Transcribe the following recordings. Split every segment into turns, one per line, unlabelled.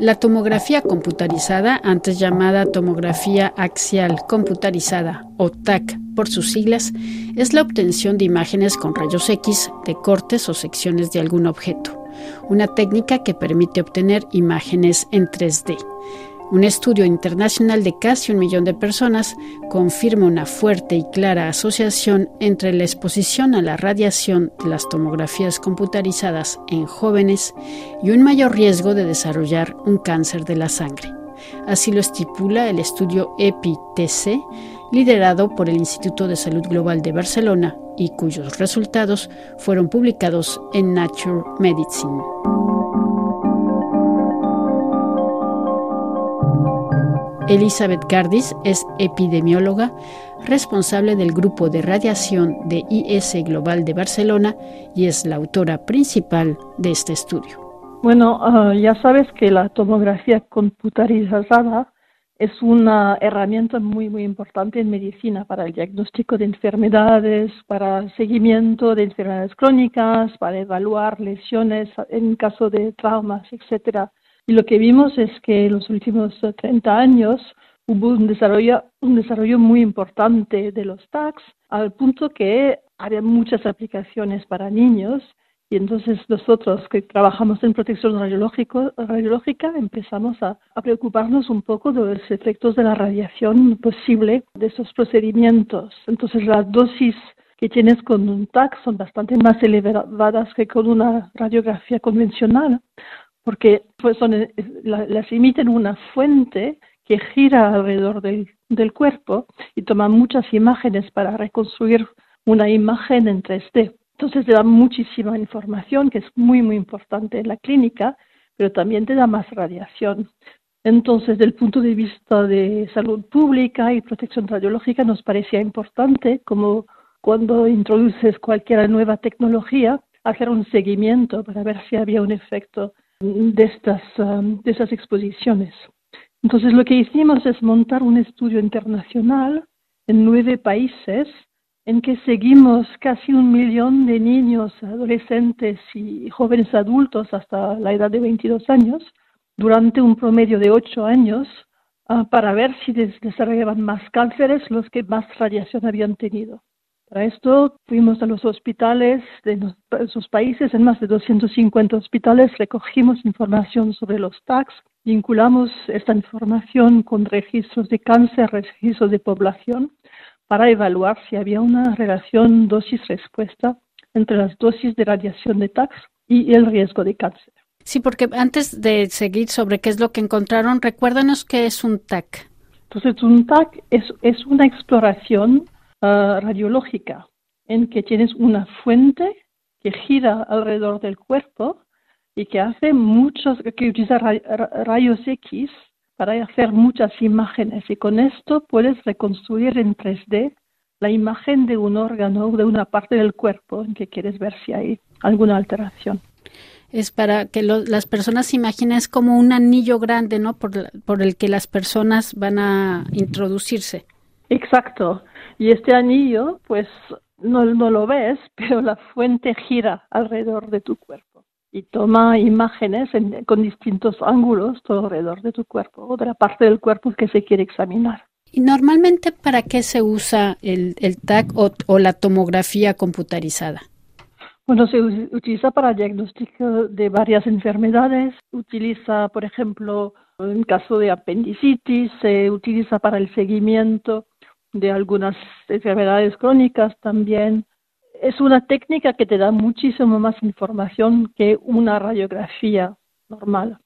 La tomografía computarizada, antes llamada tomografía axial computarizada o TAC por sus siglas, es la obtención de imágenes con rayos X de cortes o secciones de algún objeto, una técnica que permite obtener imágenes en 3D. Un estudio internacional de casi un millón de personas confirma una fuerte y clara asociación entre la exposición a la radiación de las tomografías computarizadas en jóvenes y un mayor riesgo de desarrollar un cáncer de la sangre. Así lo estipula el estudio EPI-TC, liderado por el Instituto de Salud Global de Barcelona y cuyos resultados fueron publicados en Nature Medicine. Elizabeth Cardis es epidemióloga, responsable del grupo de radiación de IS Global de Barcelona y es la autora principal de este estudio.
Bueno, ah, ya sabes que la tomografía computarizada es una herramienta muy, muy importante en medicina para el diagnóstico de enfermedades, para el seguimiento de enfermedades crónicas, para evaluar lesiones en caso de traumas, etcétera. Y lo que vimos es que en los últimos 30 años hubo un desarrollo, un desarrollo muy importante de los tags, al punto que había muchas aplicaciones para niños. Y entonces nosotros que trabajamos en protección radiológica empezamos a, preocuparnos un poco de los efectos de la radiación posible de esos procedimientos. Entonces las dosis que tienes con un TAC son bastante más elevadas que con una radiografía convencional porque pues son, eh, las emiten una fuente que gira alrededor del, del cuerpo y toma muchas imágenes para reconstruir una imagen en 3D. Entonces te da muchísima información que es muy, muy importante en la clínica, pero también te da más radiación. Entonces, desde el punto de vista de salud pública y protección radiológica, nos parecía importante, como cuando introduces cualquier nueva tecnología, hacer un seguimiento para ver si había un efecto de estas, um, de esas exposiciones. Entonces lo que hicimos es montar un estudio internacional en nueve países en que seguimos casi un millón de niños, adolescentes y jóvenes adultos hasta la edad de 22 años durante un promedio de ocho años uh, para ver si desarrollaban más cánceres los que más radiación habían tenido. Para esto fuimos a los hospitales de esos países, en más de 250 hospitales, recogimos información sobre los TACs, vinculamos esta información con registros de cáncer, registros de población, para evaluar si había una relación dosis-respuesta entre las dosis de radiación de TACs y el riesgo de cáncer.
Sí, porque antes de seguir sobre qué es lo que encontraron, recuérdanos qué es un TAC.
Entonces, un TAC es, es una exploración Ah, radiológica, en que tienes una fuente que gira alrededor del cuerpo y que hace muchos, que utiliza rayos X para hacer muchas imágenes y con esto puedes reconstruir en 3D la imagen de un órgano o de una parte del cuerpo en que quieres ver si hay alguna alteración.
Es para que las personas imaginen, es como un anillo grande, ¿no? Por, por el que las personas van a introducirse.
Exacto. Y este anillo, pues no, no lo ves, pero la fuente gira alrededor de tu cuerpo y toma imágenes con distintos ángulos todo alrededor de tu cuerpo o de la parte del cuerpo que se quiere examinar.
¿Y normalmente para qué se usa el, el TAC o, la tomografía computarizada?
Bueno, se utiliza para diagnóstico de varias enfermedades. Utiliza, por ejemplo, en caso de apendicitis, se utiliza para el seguimiento de algunas enfermedades crónicas también. Es una técnica que te da muchísimo más información que una radiografía normal.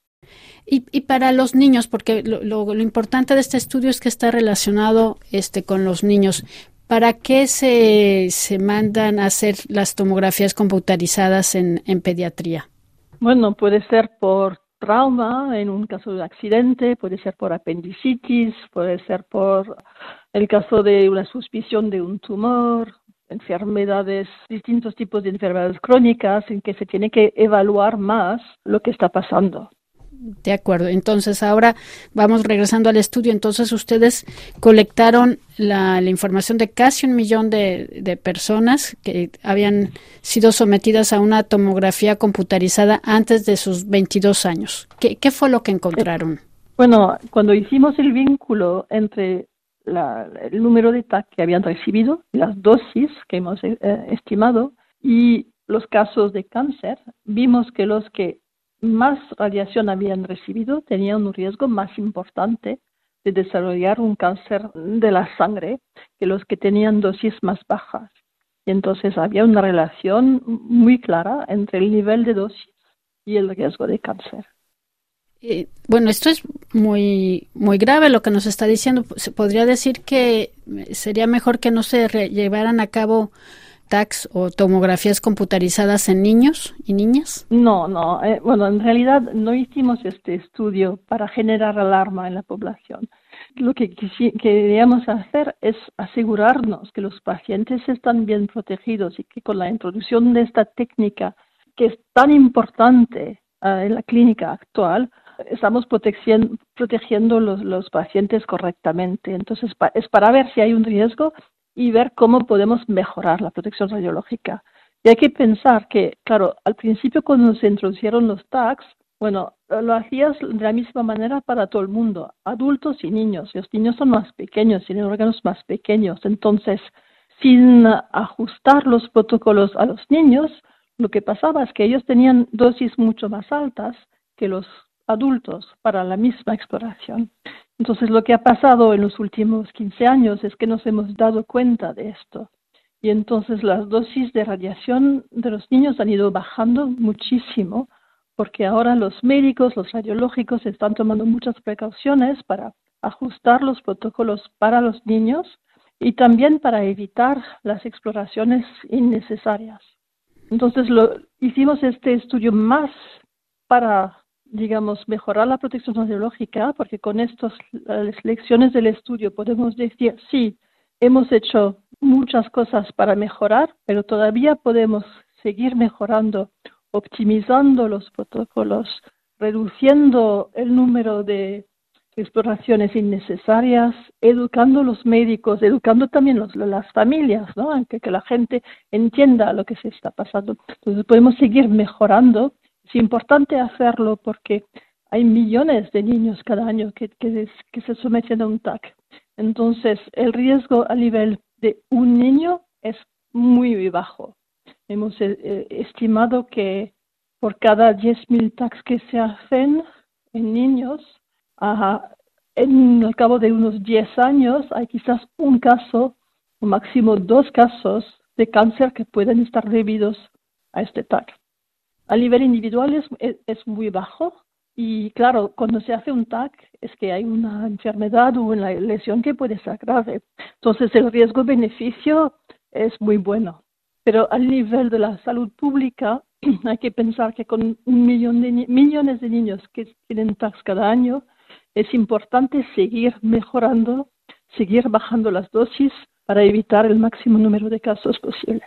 Y, y para los niños, porque lo, lo, importante de este estudio es que está relacionado este, con los niños. ¿Para qué se, se mandan a hacer las tomografías computarizadas en, en pediatría?
Bueno, puede ser por trauma en un caso de accidente, puede ser por apendicitis, puede ser por el caso de una suspición de un tumor, enfermedades, distintos tipos de enfermedades crónicas en que se tiene que evaluar más lo que está pasando.
De acuerdo. Entonces, ahora vamos regresando al estudio. Entonces, ustedes colectaron la, información de casi un millón de, personas que habían sido sometidas a una tomografía computarizada antes de sus 22 años. ¿Qué, fue lo que encontraron?
Bueno, cuando hicimos el vínculo entre el número de TAC que habían recibido, las dosis que hemos eh, estimado y los casos de cáncer, vimos que los que más radiación habían recibido tenían un riesgo más importante de desarrollar un cáncer de la sangre que los que tenían dosis más bajas. Y entonces había una relación muy clara entre el nivel de dosis y el riesgo de cáncer.
Bueno, esto es muy muy grave lo que nos está diciendo. Se podría decir que sería mejor que no se llevaran a cabo TACs o tomografías computarizadas en niños y niñas?
No, no. Eh, bueno, en realidad no hicimos este estudio para generar alarma en la población. Lo que queríamos hacer es asegurarnos que los pacientes están bien protegidos y que con la introducción de esta técnica, que es tan importante eh, en la clínica actual, estamos protegiendo, los pacientes correctamente. Entonces, es para ver si hay un riesgo y ver cómo podemos mejorar la protección radiológica. Y hay que pensar que, claro, al principio cuando se introdujeron los tags, bueno, lo hacías de la misma manera para todo el mundo, adultos y niños. Los niños son más pequeños, tienen órganos más pequeños. Entonces, sin ajustar los protocolos a los niños, lo que pasaba es que ellos tenían dosis mucho más altas que los adultos para la misma exploración. Entonces, lo que ha pasado en los últimos 15 años es que nos hemos dado cuenta de esto. Y entonces las dosis de radiación de los niños han ido bajando muchísimo, porque ahora los médicos, los radiológicos están tomando muchas precauciones para ajustar los protocolos para los niños y también para evitar las exploraciones innecesarias. Entonces, lo, hicimos este estudio más para digamos, mejorar la protección radiológica, porque con estas lecciones del estudio podemos decir, sí, hemos hecho muchas cosas para mejorar, pero todavía podemos seguir mejorando, optimizando los protocolos, reduciendo el número de exploraciones innecesarias, educando a los médicos, educando también los, las familias, ¿no? Aunque que la gente entienda lo que se está pasando. Entonces podemos seguir mejorando es importante hacerlo porque hay millones de niños cada año que, se someten a un TAC. Entonces, el riesgo a nivel de un niño es muy, bajo. Hemos eh, eh, estimado que por cada 10.000 TACs que se hacen en niños, el cabo de unos 10 años hay quizás un caso o máximo dos casos de cáncer que pueden estar debidos a este TAC. A nivel individual es, muy bajo y claro, cuando se hace un TAC es que hay una enfermedad o una lesión que puede ser grave. Entonces el riesgo-beneficio es muy bueno. Pero al nivel de la salud pública hay que pensar que con un millón de millones de niños que tienen TACs cada año, es importante seguir mejorando, seguir bajando las dosis para evitar el máximo número de casos posibles.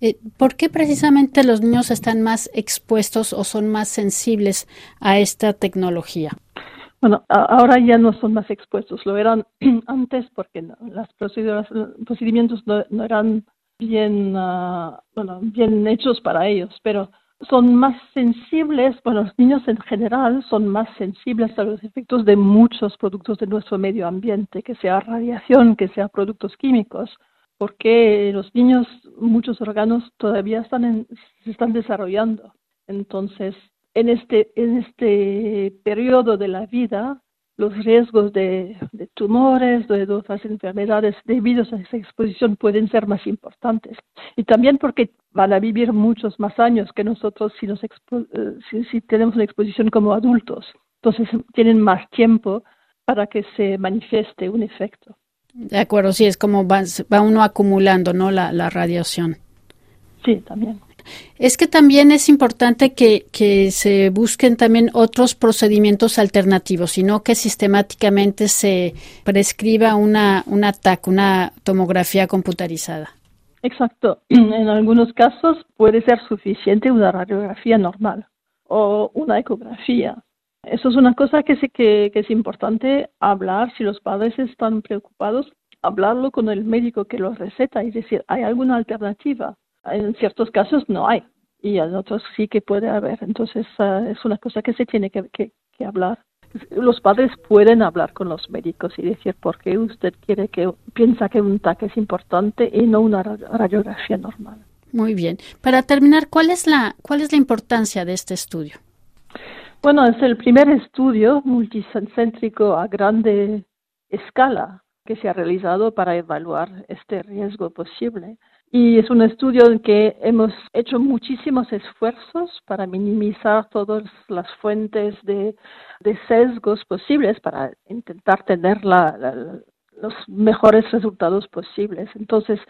Eh, ¿Por qué precisamente los niños están más expuestos o son más sensibles a esta tecnología?
Bueno, ahora ya no son más expuestos, lo eran antes porque las proceduras, los procedimientos no, eran ah, bien hechos para ellos, pero son más sensibles, bueno, los niños en general son más sensibles a los efectos de muchos productos de nuestro medio ambiente, que sea radiación, que sea productos químicos porque los niños, muchos órganos todavía están se están desarrollando. Entonces, en este, en este periodo de la vida, los riesgos de, tumores, de otras enfermedades debidos a esa exposición pueden ser más importantes. Y también porque van a vivir muchos más años que nosotros si, nos eh, si tenemos una exposición como adultos. Entonces, tienen más tiempo para que se manifieste un efecto.
De acuerdo, sí, es como va, uno acumulando, ¿no? La, la, radiación.
Sí, también.
Es que también es importante que, que se busquen también otros procedimientos alternativos, sino que sistemáticamente se prescriba una, un ataque, una tomografía computarizada.
Exacto. En algunos casos puede ser suficiente una radiografía normal o una ecografía Eso es una cosa que sí que, es importante hablar si los padres están preocupados, hablarlo con el médico que los receta y decir, ¿hay alguna alternativa? En ciertos casos no hay y en otros sí que puede haber. Entonces ah, es una cosa que se tiene que, que, hablar. Los padres pueden hablar con los médicos y decir por qué usted quiere que piensa que un TAC es importante y no una radiografía normal.
Muy bien. Para terminar, ¿cuál es la cuál es la importancia de este estudio?
Bueno, es el primer estudio multicéntrico a grande escala que se ha realizado para evaluar este riesgo posible. Y es un estudio en que hemos hecho muchísimos esfuerzos para minimizar todas las fuentes de, sesgos posibles para intentar tener los mejores resultados posibles. Entonces,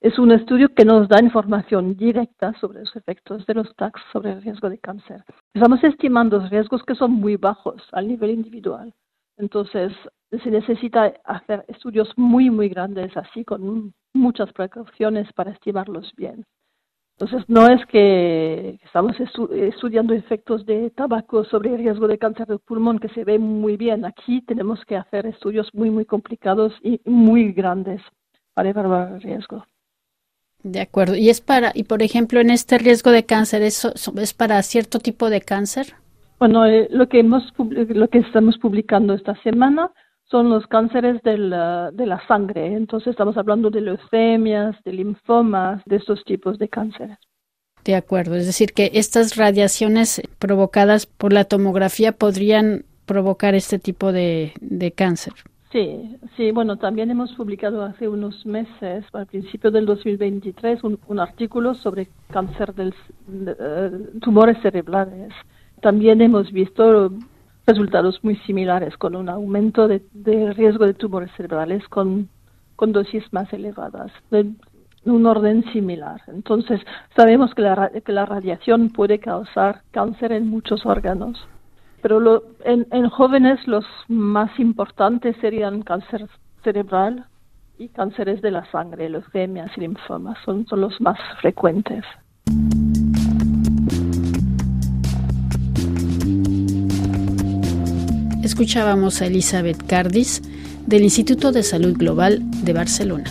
es un estudio que nos da información directa sobre los efectos de los TACs sobre el riesgo de cáncer. Estamos estimando riesgos que son muy bajos al nivel individual. Entonces, se necesita hacer estudios muy, muy grandes, así con muchas precauciones para estimarlos bien. Entonces, no es que estamos estudiando efectos de tabaco sobre el riesgo de cáncer de pulmón que se ve muy bien. Aquí tenemos que hacer estudios muy, muy complicados y muy grandes para evaluar el riesgo.
De acuerdo. ¿Y es para, y por ejemplo, en este riesgo de cáncer, ¿eso es para cierto tipo de cáncer?
Bueno, eh, lo que hemos lo que estamos publicando esta semana son los cánceres de la, de la sangre. Entonces estamos hablando de leucemias, de linfomas, de estos tipos de cánceres.
De acuerdo, es decir, que estas radiaciones provocadas por la tomografía podrían provocar este tipo de, de cáncer.
Sí, sí, bueno, también hemos publicado hace unos meses, al principio del 2023, un, un artículo sobre cáncer de, eh, tumores cerebrales. También hemos visto resultados muy similares, con un aumento de, riesgo de tumores cerebrales con, dosis más elevadas, de un orden similar. Entonces, sabemos que la, que la radiación puede causar cáncer en muchos órganos, pero lo, en, en jóvenes los más importantes serían cáncer cerebral y cánceres de la sangre, leucemias y linfomas, son, son los más frecuentes.
Escuchábamos a Elizabeth Cardis del Instituto de Salud Global de Barcelona.